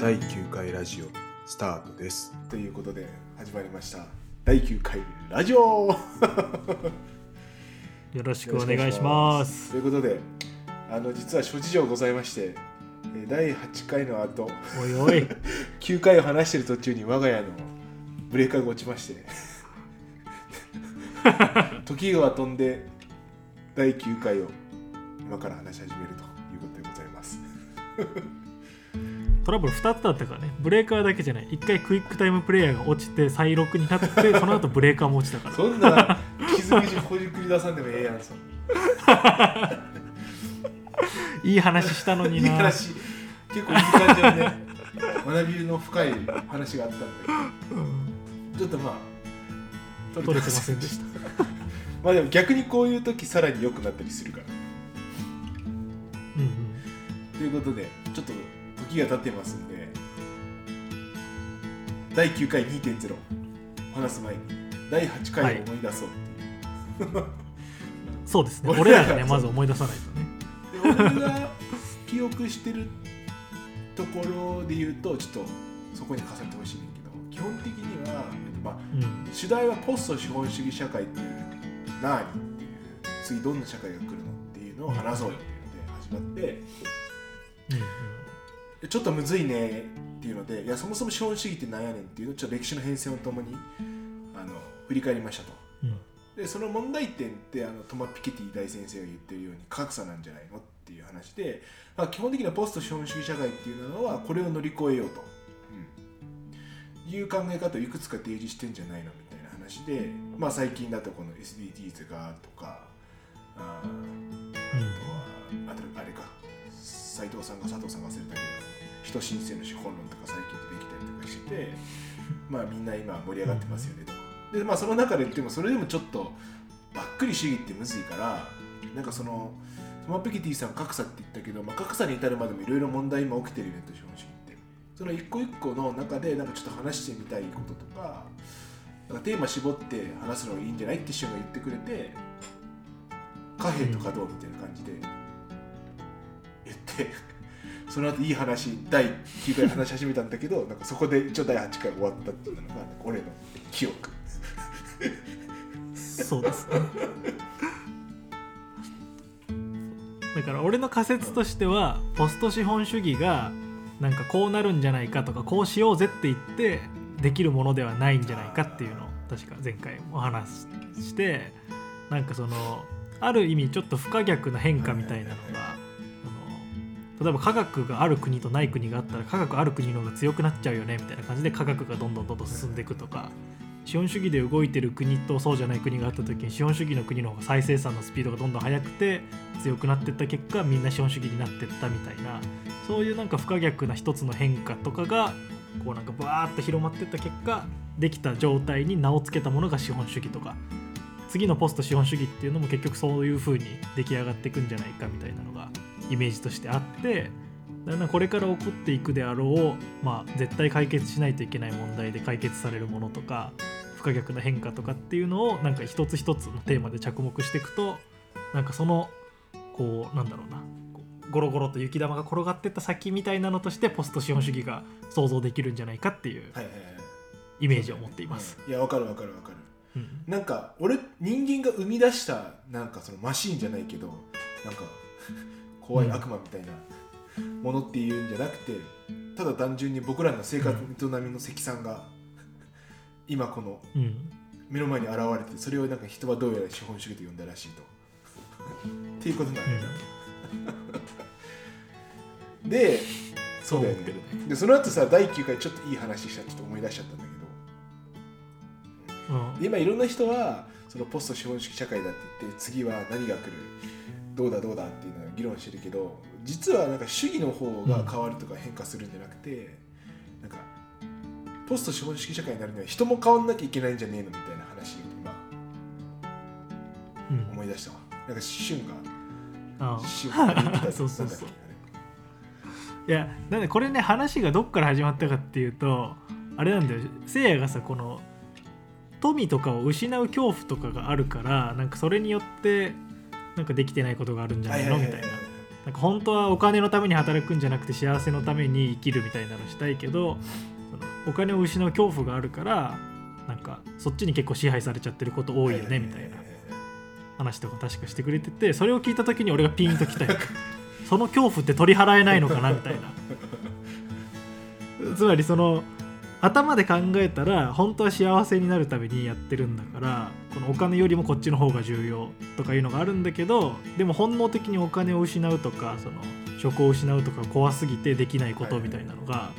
第9回ラジオスタートです。ということで始まりました。第9回ラジオ。よろしくお願いします。ということであの実は諸事情ございましてえー第8回の後おいおい。9回を話してる途中に我が家のブレーカーが落ちまして 時が飛んで第9回を今から話し始めるということでございますトラブル2つだったからね。ブレーカーだけじゃない。1回クイックタイムプレイヤーが落ちて再録になって その後ブレーカーも落ちたから。そんな傷口ほじくり出さんでもええやんそん いい話したのにいいな話。結構いい感じのね 学びの深い話があったんだうん。けどちょっとまあ取取れてませんでした。まあでも逆にこういう時さらに良くなったりするから。うんうん。ということでちょっと時が経ってますんで第9回2.0話す前に第8回を思い出そうっていう、そうですね。俺俺らがねまず思い出さないとね。で俺が記憶してるところで言うとちょっとそこに重ねてほしいねんけど基本的には、まあ、うん。主題はポスト資本主義社会っていう何っていう次どんな社会が来るのっていうのを話そうよっていうので始まってうんちょっとむずいねっていうのでいやそもそも資本主義って何やねんっていうのをちょっと歴史の変遷をともにあの振り返りましたと。うん。でその問題点ってあのトマ・ピケティ大先生が言ってるように格差なんじゃないのっていう話で、まあ、基本的なポスト資本主義社会っていうのはこれを乗り越えようと、うん、いう考え方をいくつか提示してんじゃないのみたいな話で、まあ、最近だとこの SDGs がとかあーあとはあれか。斉藤さんが佐藤さんが忘れたけど人申請の資本論とか最近できたりとかしててまあみんな今盛り上がってますよねと。でまあその中で言ってもそれでもちょっとばっくり主義ってむずいからなんかそのトマ・ピケティさん格差って言ったけど、まあ、格差に至るまでもいろいろ問題今起きてるよねと資本主義ってその一個一個の中でなんかちょっと話してみたいこととかなんかテーマ絞って話すのがいいんじゃないって師匠が言ってくれて貨幣とかどうみたいな感じで言ってその後いい話第9回話し始めたんだけどなんかそこで一応第8回終わったっていうのが俺の記憶。そうですね。だから俺の仮説としてはポスト資本主義がなんかこうなるんじゃないかとかこうしようぜって言ってできるものではないんじゃないかっていうのを確か前回お話ししてなんかそのある意味ちょっと不可逆な変化みたいなのがあの例えば科学がある国とない国があったら科学ある国の方が強くなっちゃうよねみたいな感じで科学がどんどんどんどん進んでいくとか。資本主義で動いてる国とそうじゃない国があった時に資本主義の国の方が再生産のスピードがどんどん速くて強くなっていった結果みんな資本主義になっていったみたいな。そういうなんか不可逆な一つの変化とかがこうなんかバーッと広まっていった結果できた状態に名を付けたものが資本主義とか。次のポスト資本主義っていうのも結局そういう風に出来上がっていくんじゃないかみたいなのがイメージとしてあってだんだんこれから起こっていくであろう、まあ、絶対解決しないといけない問題で解決されるものとか不可逆な変化とかっていうのをなんか一つ一つのテーマで着目していくとなんかそのこうなんだろうなゴロゴロと雪玉が転がってった先みたいなのとしてポスト資本主義が想像できるんじゃないかっていうはいはいはい。イメージを持っています。うんいやわかるわかるわかる。うん。なんか俺人間が生み出したなんかそのマシーンじゃないけどなんか怖い悪魔みたいなものっていうんじゃなくてただ単純に僕らの生活営みの積算が 今このうん。目の前に現れてそれをなんか人はどうやら資本主義と呼んだらしいと。っていうことなんだよ。な、でそうだよね。でその後さ第9回ちょっといい話したちょっと思い出しちゃったんだけど。うん。で今いろんな人はそのポスト資本主義社会だって言って次は何が来る？どうだどうだっていう議論してるけど実はなんか主義の方が変わるとか変化するんじゃなくて、なんかポスト資本主義社会になるには人も変わんなきゃいけないんじゃねえのみたいな話を今うん。思い出したわ。なんか旬あが旬が言ってた そうそうそう。いやなんでこれね話がどっから始まったかっていうとあれなんだよ。せいやがさこの富とかを失う恐怖とかがあるからなんかそれによってなんかできてないことがあるんじゃないの？みたいな。なんか本当はお金のために働くんじゃなくて幸せのために生きるみたいなのしたいけどそのお金を失う恐怖があるからなんかそっちに結構支配されちゃってること多いよねみたいな話とか確かしてくれててそれを聞いた時に俺がピンときたよ。その恐怖って取り払えないのかなみたいな。つまりその頭で考えたら本当は幸せになるためにやってるんだからこのお金よりもこっちの方が重要とかいうのがあるんだけどでも本能的にお金を失うとかその職を失うとか怖すぎてできないことみたいなのが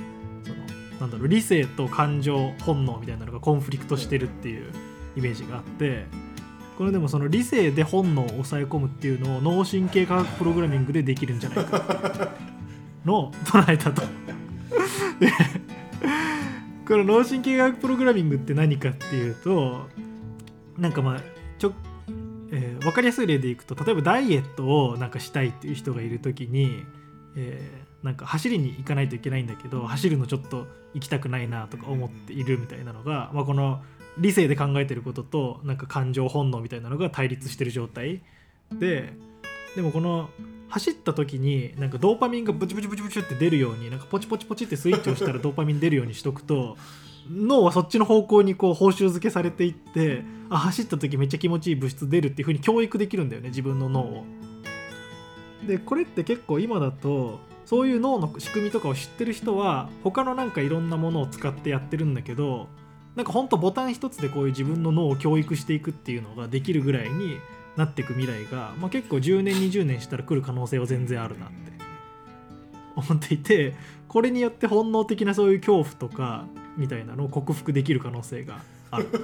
そのなんだろう理性と感情本能みたいなのがコンフリクトしてるっていうイメージがあってこれでもその理性で本能を抑え込むっていうのを脳神経科学プログラミングでできるんじゃないかっていうのを唱えたと。この脳神経学プログラミングって何かっていうとなんかまあちょ、えー分かりやすい例でいくと例えばダイエットをなんかしたいっていう人がいる時に、えーなんか走りに行かないといけないんだけど走るのちょっと行きたくないなとか思っているみたいなのが、まあ、この理性で考えてることとなんか感情本能みたいなのが対立してる状態。ででもこの走った時になんかドーパミンがブチブチブチブチって出るようになんかポチポチポチってスイッチをしたら ドーパミン出るようにしとくと脳はそっちの方向にこう報酬付けされていってあ走った時めっちゃ気持ちいい物質出るっていう風に教育できるんだよね自分の脳を。でこれって結構今だとそういう脳の仕組みとかを知ってる人は他のなんかいろんなものを使ってやってるんだけどなんかほんとボタン一つでこういう自分の脳を教育していくっていうのができるぐらいになっていく未来が、まあ、結構10年20年したら来る可能性は全然あるなって思っていてこれによって本能的なそういう恐怖とかみたいなのを克服できる可能性がある。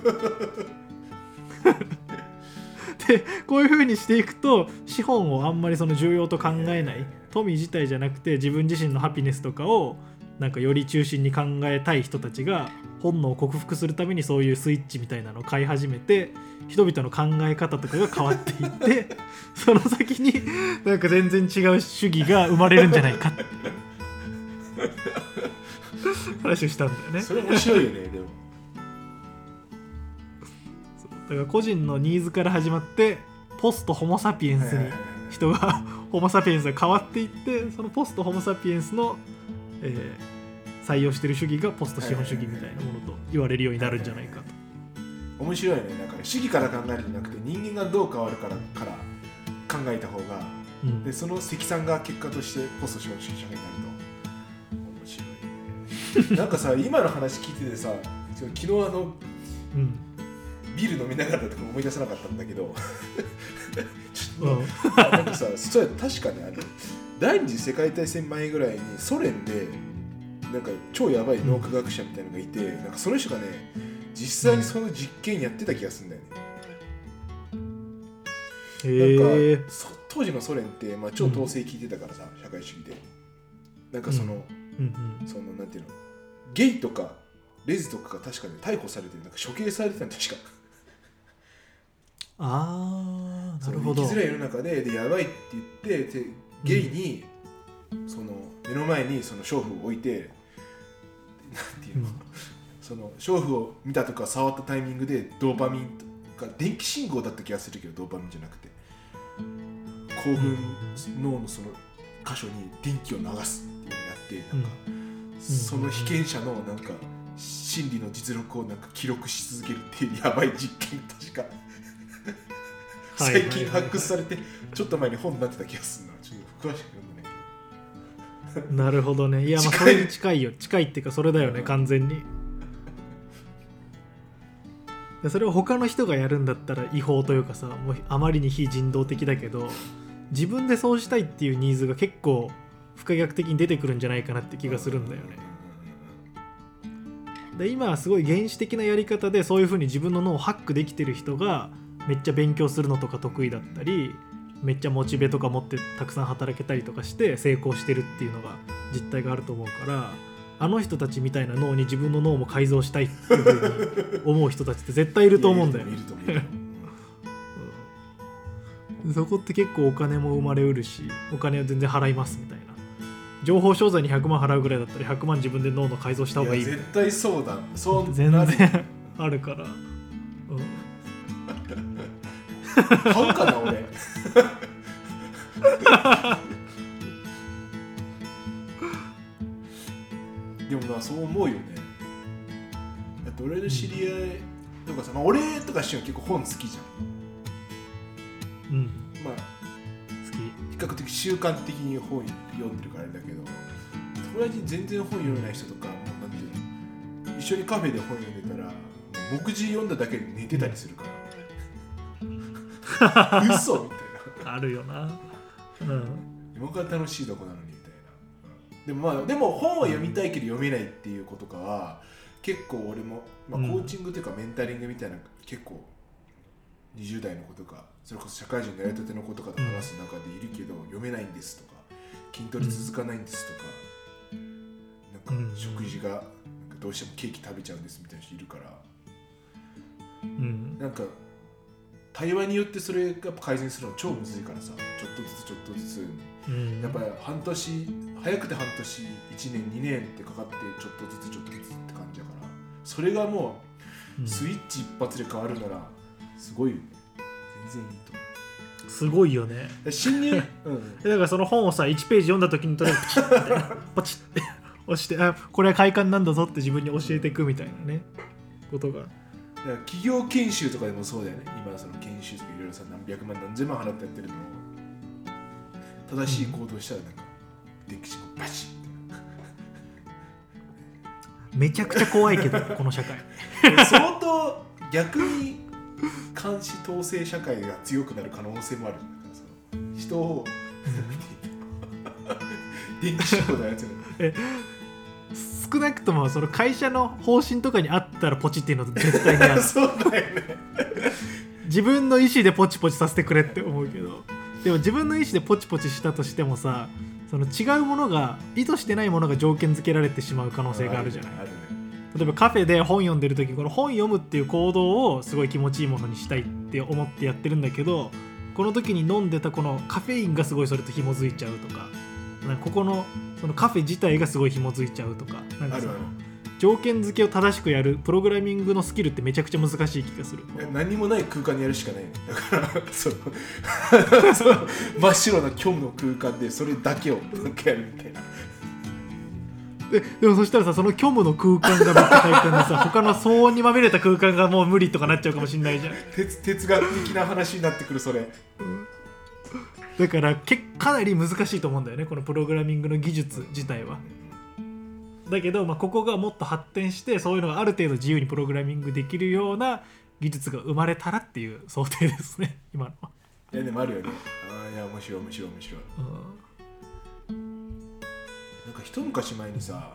でこういう風にしていくと資本をあんまりその重要と考えない富自体じゃなくて自分自身のハピネスとかをなんかより中心に考えたい人たちが本能を克服するためにそういうスイッチみたいなのを買い始めて人々の考え方とかが変わっていって その先になんか全然違う主義が生まれるんじゃないか。っていう話をしたんだよね。それ面白いよねでも。だから個人のニーズから始まってポストホモ・サピエンスに人が ホモ・サピエンスが変わっていってそのポストホモ・サピエンスの、えー採用してる主義がポスト資本主義みたいなものと言われるようになるんじゃないかと。面白いよね。だから主義から考えるんじゃなくて人間がどう変わるからから考えた方がうん。でその積算が結果としてポスト資本主義社会になると。面白いね。なんかさ今の話聞いててさ昨日あのうん。ビール飲みながらとか思い出せなかったんだけど。ちょっうん。となんかさそれ確かにあの第二次世界大戦前ぐらいにソ連でなんか超やばい脳科学者みたいなのがいて、なんかその人がね実際にその実験やってた気がするんだよね。へなんえかそ当時のソ連って、まあ、超統制聞いてたからさ、社会主義で。なんかその、うん。うんそのなんていうの？ゲイとかレズとかが確かに逮捕されてなんか処刑されてたん確か。あーなるほそどの生きづらい世の中ででやばいって言ってでゲイに、その目の前にその娼婦を置いてなんていうの、うん。その娼婦を見たとか触ったタイミングでドーパミンとか電気信号だった気がするけどドーパミンじゃなくて。興奮脳のその箇所に電気を流すっていうのをやってなんか、その被験者のなんか心理の実力をなんか記録し続けるっていうやばい実験確か。最近発掘されてちょっと前に本になってた気がするな詳しく読んでなるほどね。いやまあそれに近いよ。近いっていうかそれだよねうん。完全に。でそれを他の人がやるんだったら違法というかさもうあまりに非人道的だけど自分でそうしたいっていうニーズが結構不可逆的に出てくるんじゃないかなって気がするんだよね。で今はすごい原始的なやり方でそういう風に自分の脳をハックできてる人がめっちゃ勉強するのとか得意だったりめっちゃモチベとか持ってたくさん働けたりとかして成功してるっていうのが実態があると思うからあの人たちみたいな脳に自分の脳も改造したいっていう風に思う人たちって絶対いると思うんだよね。そこって結構お金も生まれうるしお金は全然払いますみたいな。情報商材に100万払うぐらいだったら100万自分で脳の改造した方がいい。いや絶対そうだ。そう全然あるから、うん。買うかな？俺 でもなそう思うよね。だって俺の知り合いとかさ、まあ、俺とかしゅは結構本好きじゃん。うん。まあ好き。比較的習慣的に本読んでるからあれだけど友達に全然本読めない人とかもなんていうの一緒にカフェで本読んでたら目次読んだだけで寝てたりするから。嘘あるよな。うん。今から楽しいとこなのにみたいな、でもまあでも本は読みたいけど読めないっていうことかは結構俺も、まあ、うん。コーチングというかメンタリングみたいな結構20代の子とかそれこそ社会人のやりたての子とかと話す中でいるけど、読めないんですとか筋トレ続かないんですとか、なんうん。か食事がどうしてもケーキ食べちゃうんですみたいな人いるから。うん。なんか対話によってそれが改善するの超むずいからさ。ちょっとずつちょっとずつ。うん。やっぱり半年早くて半年1年2年ってかかってちょっとずつちょっとずつって感じだから。それがもううん。スイッチ一発で変わるならすごいよね。全然いいと思すごいよね。う侵入、うん、でだからその本をさ1ページ読んだ時にとりあえずプチッみたいなポチッて。押してあこれは快感なんだぞって自分に教えていくみたいなね。ことが企業研修とかでもそうだよね。今その研修とかいろいろさ何百万何千万払ってやってるのを。正しい行動したらなんか電気信号バチッめちゃくちゃ怖いけど この社会。相当逆に監視統制社会が強くなる可能性もある。だからその人を 電気信号のやつに少なくともその会社の方針とかにあったらポチっていうの絶対にある。そうだよね。自分の意思でポチポチさせてくれって思うけど。でも自分の意思でポチポチしたとしてもさその違うものが意図してないものが条件付けられてしまう可能性があるじゃない。あるね。例えばカフェで本読んでる時この本読むっていう行動をすごい気持ちいいものにしたいって思ってやってるんだけどこの時に飲んでたこのカフェインがすごいそれと紐づいちゃうとかなんかここのそのカフェ自体がすごい紐づいちゃうとかなんかあるある。条件付けを正しくやるプログラミングのスキルってめちゃくちゃ難しい気がする。え何もない空間にやるしかない。のだからそのその真っ白な虚無の空間でそれだけをなんかやるみたいな。ででもそしたらさその虚無の空間がめっちゃ快感でさ他の騒音にまみれた空間がもう無理とかなっちゃうかもしんないじゃん。哲哲学的な話になってくるそれだからけかなり難しいと思うんだよねこのプログラミングの技術自体は。だけど、まあ、ここがもっと発展してそういうのがある程度自由にプログラミングできるような技術が生まれたらっていう想定ですね 今のは、いやでもあるよね。ああいや面白い面白い面白い。なんか一昔前にさ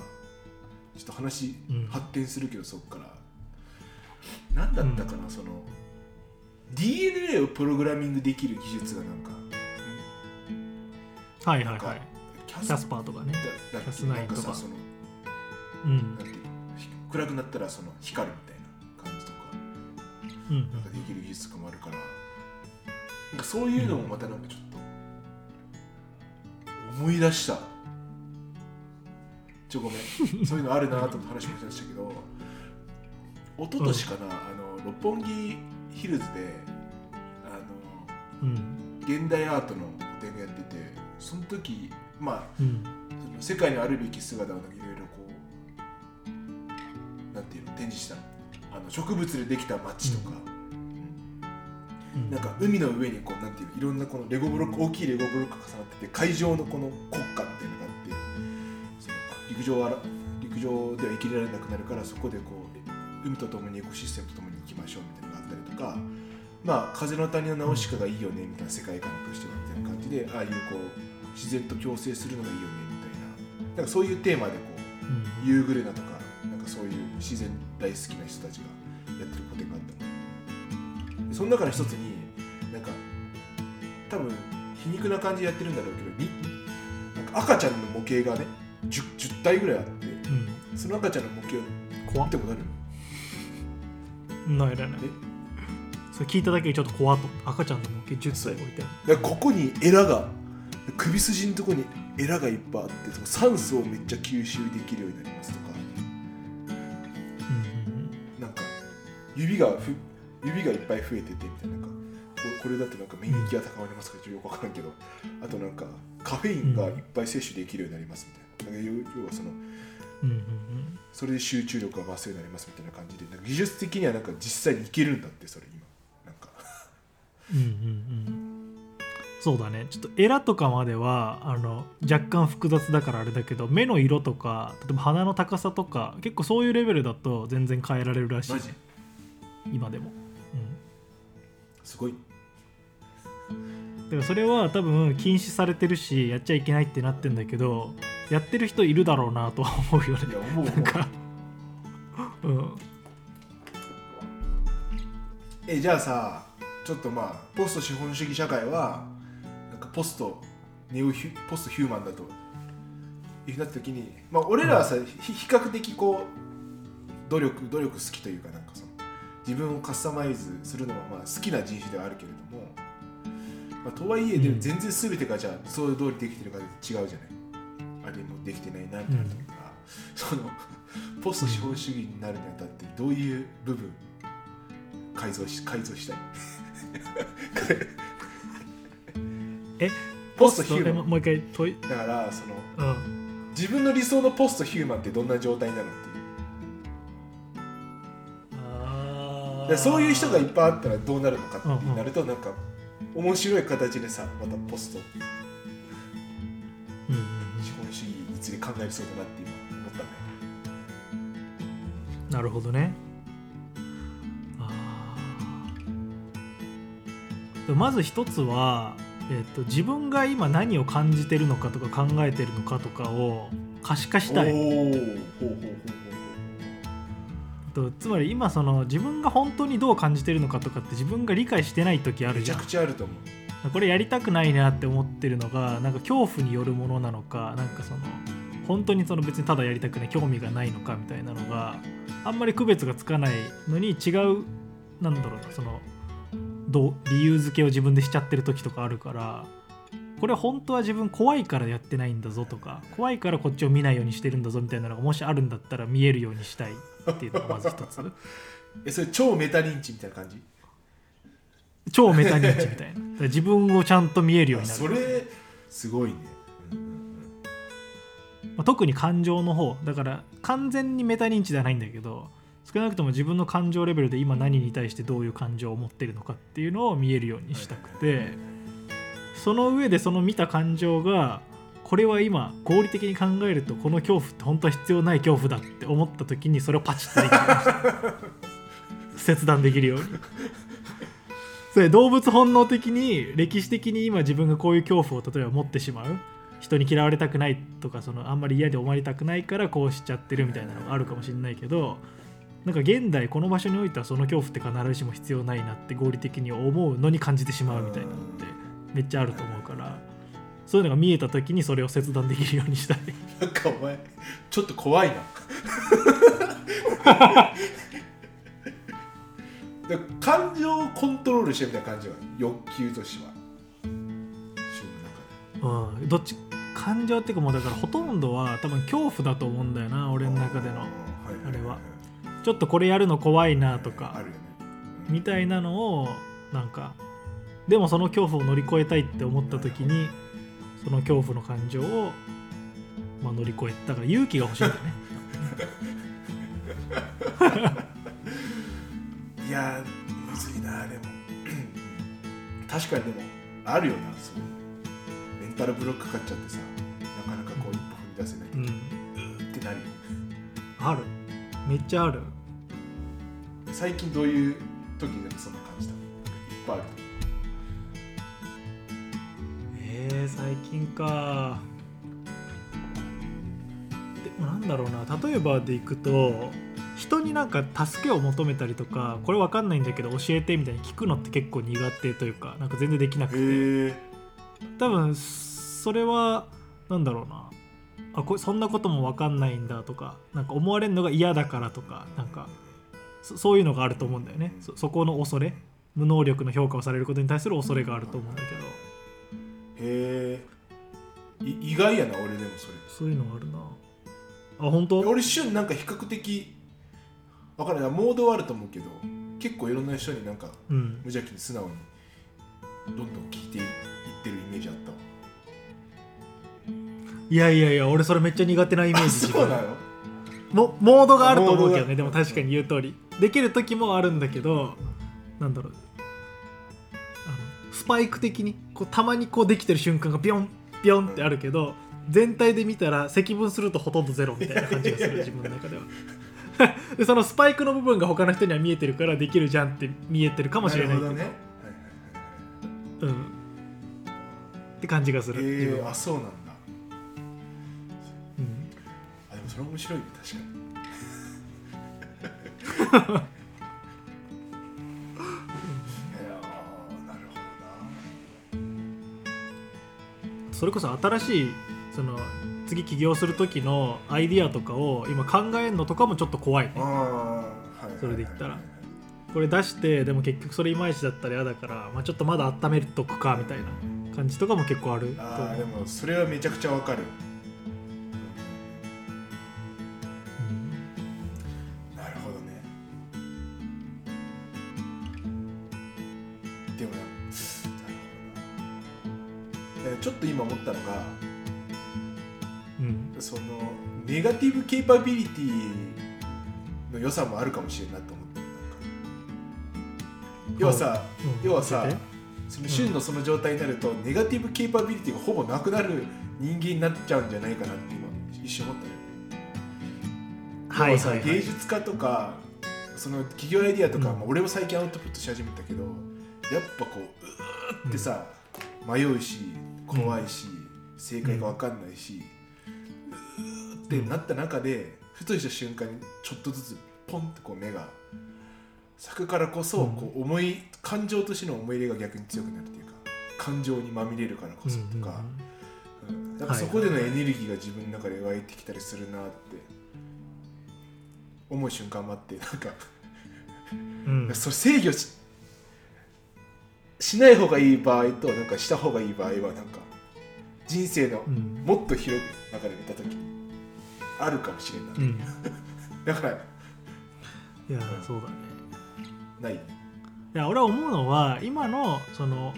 ちょっと話うん。発展するけど、そっから。何だったかな、その DNA をプログラミングできる技術がなんかはいはいはい。キキャスパーとかね。キャスナイとか。そのうん。なんて暗くなったらその光るみたいな感じとか。うんなんかできる技術とかもあるから。なんかそういうのもまたなんかちょっと思い出した。ちょごめん。そういうのあるなと思って話もしましたけど。一昨年かな、あの六本木ヒルズであうん。の現代アートの個展がやっててその時まあうん。その世界にあるべき姿をいろいろこうなんていうの展示したの。あの植物でできた街とか、うん。なんか海の上にこうなんていうのいろんなこのレゴブロック大きいレゴブロックが重なってて海上のこの国家みたいなのがあってその陸上は陸上では生きられなくなるからそこでこう海とともにエコシステムとともに行きましょうみたいなのがあったりとかまあ風の谷のナウシカがいいよねみたいな世界観としてはみたいな感じでああいうこう自然と共生するのがいいよねみたいな。なんかそういうテーマでこううん。ユーグレナとかなんかそういう自然大好きな人たちがやってる個展があったのでその中の一つになんか多分皮肉な感じでやってるんだろうけどになんか赤ちゃんの模型がね 10, 10体ぐらいあってうん。その赤ちゃんの模型を怖っ。見たことあるないないない。それ聞いただけでちょっと怖っと。赤ちゃんの模型10歳置いて。ここにエラが首筋のところにエラがいっぱいあってその酸素をめっちゃ吸収できるようになりますとか。うんなんか指がふ指がいっぱい増えててみたいななんかここれだとなんか免疫が高まりますかちょっとよくわからんけど。あとなんかカフェインがいっぱい摂取できるようになりますみたいな。だから要要はそのそれで集中力が増すようになりますみたいな感じでなんか技術的にはなんか実際にいけるんだってそれ今。なんか。うんうんうんそうだね。ちょっとエラとかまではあの若干複雑だからあれだけど目の色とか例えば鼻の高さとか結構そういうレベルだと全然変えられるらしい。マジ？今でも、すごい。うん、だからそれは多分禁止されてるしやっちゃいけないってなってんだけどやってる人いるだろうなとは思うよね。いや思う思なんか。うん。えじゃあさちょっとまあポスト資本主義社会はかポストネオヒュポストヒューマンだと。いうなった時に、まあ、俺らはさ、ひ比較的こう努力努力好きというかなんかその自分をカスタマイズするのがまあ好きな人種ではあるけれども、まあ、とはいえでうん。全然全てがじゃあそういう通りできてるかで違うじゃない。あれもできてないなってなると思うから、そのポスト資本主義になるにあたってどういう部分改造し改造したい？え？ポストヒューマン。えももう一回問い。だからそのうん。自分の理想のポストヒューマンってどんな状態なのっていう。そういう人がいっぱいあったらどうなるのかってうん。うんなるとなんか面白い形でさまたポスト。うん資本主義について考えそうだなって今思ったんだよなるほどね。まず一つは、えっと自分が今何を感じてるのかとか考えてるのかとかを可視化したい。とつまり今その自分が本当にどう感じてるのかとかって自分が理解してない時あるじゃん。うめちゃくちゃあると思う。これやりたくないなって思ってるのがなんか恐怖によるものなのかなんかその本当にその別にただやりたくない興味がないのかみたいなのがあんまり区別がつかないのに違うなんだろうなそのどう理由付けを自分でしちゃってる時とかあるからこれ本当は自分怖いからやってないんだぞとか怖いからこっちを見ないようにしてるんだぞみたいなのがもしあるんだったら見えるようにしたいっていうのがまず一つ。えそれ超メタ認知みたいな感じ？超メタ認知みたいな。自分をちゃんと見えるようあになる。それすごいね、うんうんまあ特に感情の方。だから完全にメタ認知ではないんだけど少なくとも自分の感情レベルで今何に対してどういう感情を持ってるのかっていうのを見えるようにしたくてその上でその見た感情がこれは今合理的に考えるとこの恐怖って本当は必要ない恐怖だって思った時にそれをパチッと 切断できるように。それ動物本能的に歴史的に今自分がこういう恐怖を例えば持ってしまう。人に嫌われたくないとかそのあんまり嫌で思われたくないからこうしちゃってるみたいなのがあるかもしれないけどなんか現代この場所においてはその恐怖って必ずしも必要ないなって合理的に思うのに感じてしまうみたいなのってめっちゃあると思うからそういうのが見えた時にそれを切断できるようにしたい。なんかお前ちょっと怖いな。で感情をコントロールしてるみたいな感じは欲求としては。うん。どっち感情っていうかもうだからほとんどは多分恐怖だと思うんだよな俺の中での。ああれはちょっとこれやるの怖いなとかみたいなのをなんかでもその恐怖を乗り越えたいって思った時にその恐怖の感情を、まあ、乗り越えだから勇気が欲しいんだよね。いやーむずいなでも。確かにでもあるよなそうメンタルブロックかかっちゃってさっちゃある。最近どういう時でそんな感じだいっぱいある。えー、最近か。でもなんだろうな。例えばでいくと人になんか助けを求めたりとかこれわかんないんだけど教えてみたいに聞くのって結構苦手というかなんか全然できなくて。多分それはなんだろうなあこそんなことも分かんないんだとかなんか思われるのが嫌だからとかなんかそそういうのがあると思うんだよね。そそこの恐れ無能力の評価をされることに対する恐れがあると思うんだけど。へえ意外やな俺でもそれ。そういうのあるな。あ本当？俺瞬なんか比較的わかるなモードはあると思うけど結構いろんな人になんかうん。無邪気に素直にどんどん聞いていってるイメージあったわいやいやいや俺それめっちゃ苦手なイメージあそうなの？モモードがあると思うけどねでも確かに言う通り。できる時もあるんだけどなんだろう。あのスパイク的にこうたまにこうできてる瞬間がビョンビョンってあるけど全体で見たら積分するとほとんどゼロみたいな感じがする 自分の中では。でそのスパイクの部分が他の人には見えてるからできるじゃんって見えてるかもしれないけど。ね。うん。って感じがする、自分は。えー、あ、そうなんだれ面白いね確かに。いやーなるほそれこそ新しいその次起業する時のアイディアとかを今考えるのとかもちょっと怖いね。それで言ったら。これ出してでも結局それいまいちだったら嫌だから、まあ、ちょっとまだ温めとくかみたいな感じとかも結構あると思う。ああでもそれはめちゃくちゃわかるパビリティの良さもあるかもしれんなと思って。要はさうん。要はさ教えて。その旬のその状態になると、ネガティブケイパビリティがほぼなくなる人間になっちゃうんじゃないかなって今一瞬思ったねはいはいはい。芸術家とかその企業アイディアとか、うん。まあ俺も最近アウトプットし始めたけどやっぱこううーってさ、迷うし怖いし、正解が分かんないし、うーってなった中でふとした瞬間にちょっとずつポンってこう目が咲くからこそ、うん。こう思い感情としての思い入れが逆に強くなるっていうか感情にまみれるからこそとか、うんなんかそこでのエネルギーが自分の中で湧いてきたりするなって思う瞬間もあってなんかうん。う んそれ制御ししない方がいい場合となんかした方がいい場合はなんか人生のうん。もっと広く中で見た時にあるかもしれんな、うん。だからいやそうだね。ないいや俺は思うのは今のその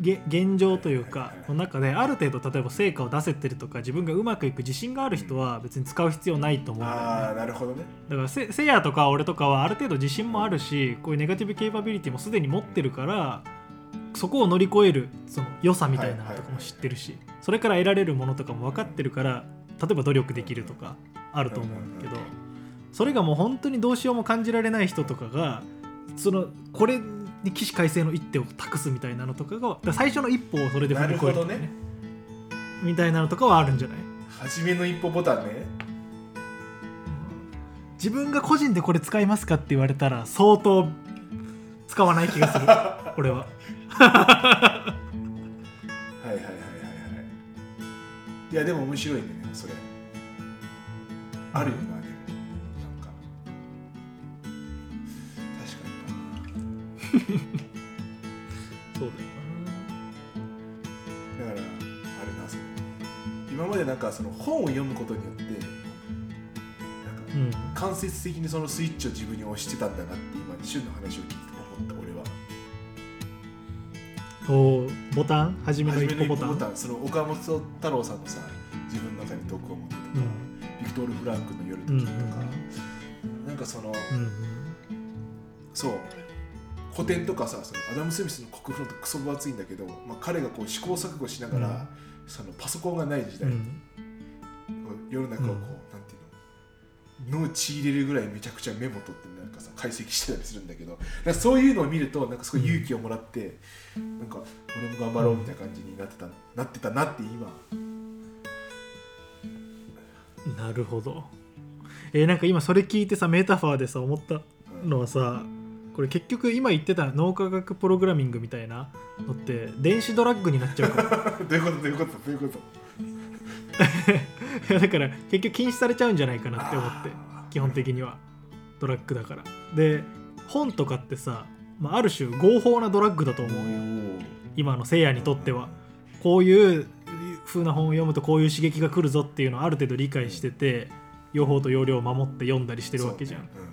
げ現状というかの中である程度例えば成果を出せてるとか自分がうまくいく自信がある人は別に使う必要ないと思うんだよね。ああなるほどね。だからせせいやとか俺とかはある程度自信もあるしこういうネガティブケイパビリティもすでに持ってるからそこを乗り越えるその良さみたいなのとかも知ってるしそれから得られるものとかも分かってるから例えば努力できるとかあると思うんだけどそれがもう本当にどうしようも感じられない人とかがそのこれに起死回生の一手を託すみたいなのとかが最初の一歩をそれで踏み越えるみたいなのとかはあるんじゃない？初めの一歩ボタンね。自分が個人でこれ使いますかって言われたら相当使わない気がする。俺は。はいはいはいはいはい。いやでも面白いねそれ。あるよなでもなんか。確かにそうだよ。なだからあれなそれ今までなんかその本を読むことによってなんか間接的にそのスイッチを自分に押してたんだなって今旬の話を聞いて思った俺は。おーボタン？初めの一歩ボタン？初めの一歩ボタン。その岡本太郎さんのさフランクの夜のうんうん。時とか、なんかその、うんそう。古典とかさそのアダム・スミスの国フロントクソ分厚いんだけど、まあ、彼がこう試行錯誤しながら、うん。そのパソコンがない時代、うん世の中をこう、うん。なんていうの脳ち入れるぐらいめちゃくちゃメモ取ってなんかさ解析してたりするんだけどそういうのを見るとなんかすごい勇気をもらって、なんか俺も頑張ろうみたいな感じになってたなってたなって今なるほど。えーなんか今それ聞いてさメタファーでさ思ったのはさこれ結局今言ってた脳科学プログラミングみたいなのって電子ドラッグになっちゃうから どういうこと？どういうこと？どういうこと？だから結局禁止されちゃうんじゃないかなって思って基本的には。ドラッグだから。で本とかってさ、まあ、ある種合法なドラッグだと思うよ。今のせいやにとっては。こういう風な本を読むとこういう刺激が来るぞっていうのをある程度理解してて用法と要領を守って読んだりしてるわけじゃん、そうね。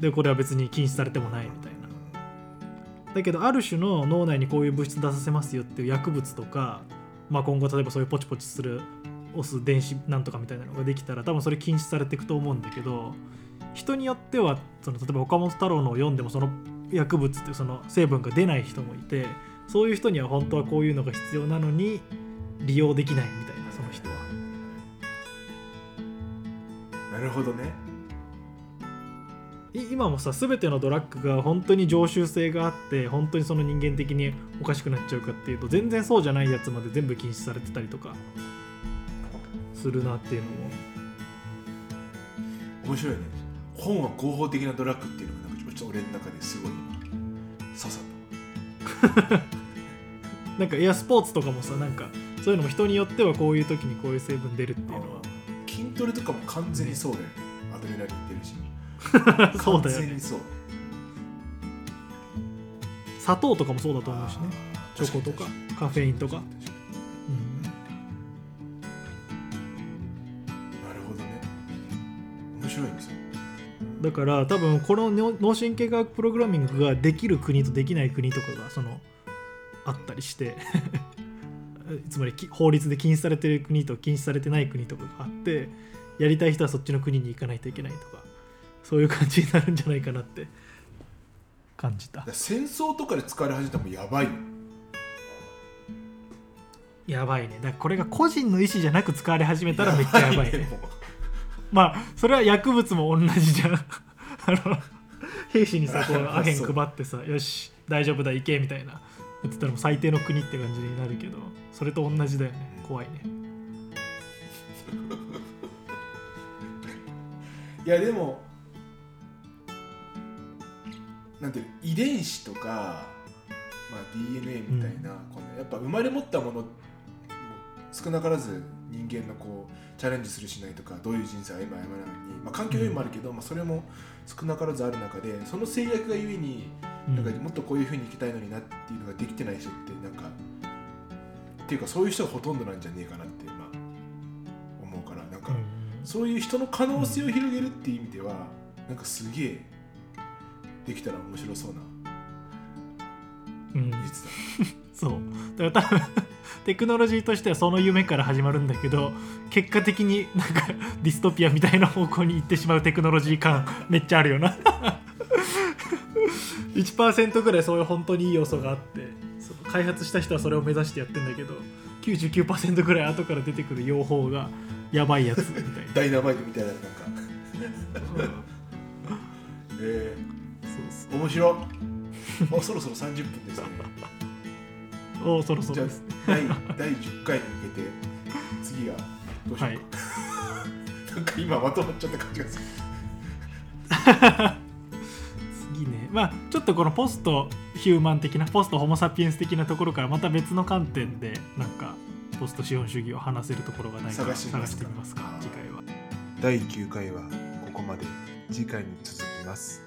でこれは別に禁止されてもないみたいな。だけどある種の脳内にこういう物質出させますよっていう薬物とか、まあ、今後例えばそういうポチポチする押す電子なんとかみたいなのができたら多分それ禁止されていくと思うんだけど人によってはその例えば岡本太郎のを読んでもその薬物っていうその成分が出ない人もいてそういう人には本当はこういうのが必要なのに利用できないみたいなその人は。なるほどね。い今もさ全てのドラッグが本当に常習性があって本当にその人間的におかしくなっちゃうかっていうと全然そうじゃないやつまで全部禁止されてたりとかするなっていうのも。面白いね。本は合法的なドラッグっていうのがなんかちょっと俺の中ですごい今刺さっ なんかいやスポーツとかもさなんかそういうのも人によってはこういう時にこういう成分出るっていうたのは。筋トレとかも完全にそうだよね。アドレナリン出るし。そうだよね。完全にそう。砂糖とかもそうだと思うしね。チョコとかカフェインとか。うんになるほどね。面白いんですよだから多分この脳脳神経科学プログラミングができる国とできない国とかがそのあったりしてつまりき法律で禁止されてる国と禁止されてない国とかがあってやりたい人はそっちの国に行かないといけないとかそういう感じになるんじゃないかなって感じた。戦争とかで使われ始めたらもうやばいよやばいね。だからこれが個人の意思じゃなく使われ始めたらめっちゃやばいね。もう。まあそれは薬物も同じじゃん。あの兵士にさこうあアヘン配ってさよし大丈夫だ行けみたいなやってたらもう最低の国って感じになるけどそれと同じだよね。怖いね。いやでもなんていうの遺伝子とか、まあ、DNA みたいな、このやっぱ生まれ持ったものも少なからず人間のこうチャレンジするしないとかどういう人生を歩む歩まないに、まあ、環境要因もあるけど、まあ、それも少なからずある中でその制約がゆえにうんなんかもっとこういうふうに生きたいのになっていうのができてない人ってなんかっていうかそういう人がほとんどなんじゃねえかなって、まあ、思うからなんか、うんそういう人の可能性を広げるっていう意味では、なんかすげえできたら面白そうなうん。技術だ、そう。だから多分 テクノロジーとしてはその夢から始まるんだけど結果的になんかディストピアみたいな方向に行ってしまうテクノロジー感めっちゃあるよな 1%ぐらいそういう本当にいい要素があってその開発した人はそれを目指してやってんだけど99%ぐらい後から出てくる用法がやばいやつみたいな。ダイナマイトみたいななんか。え そうー、面白い。おそろそろ30分ですね。そ うおそろそろです。第第10回に向けて次はどうしよう。か、はい。なんか今まとまっちゃった感じがするまあちょっとこのポストヒューマン的なポストホモ・サピエンス的なところからまた別の観点でなんかポスト資本主義を話せるところがないか探してみ探ますか？してみますか。次回は。第9回はここまで。次回に続きます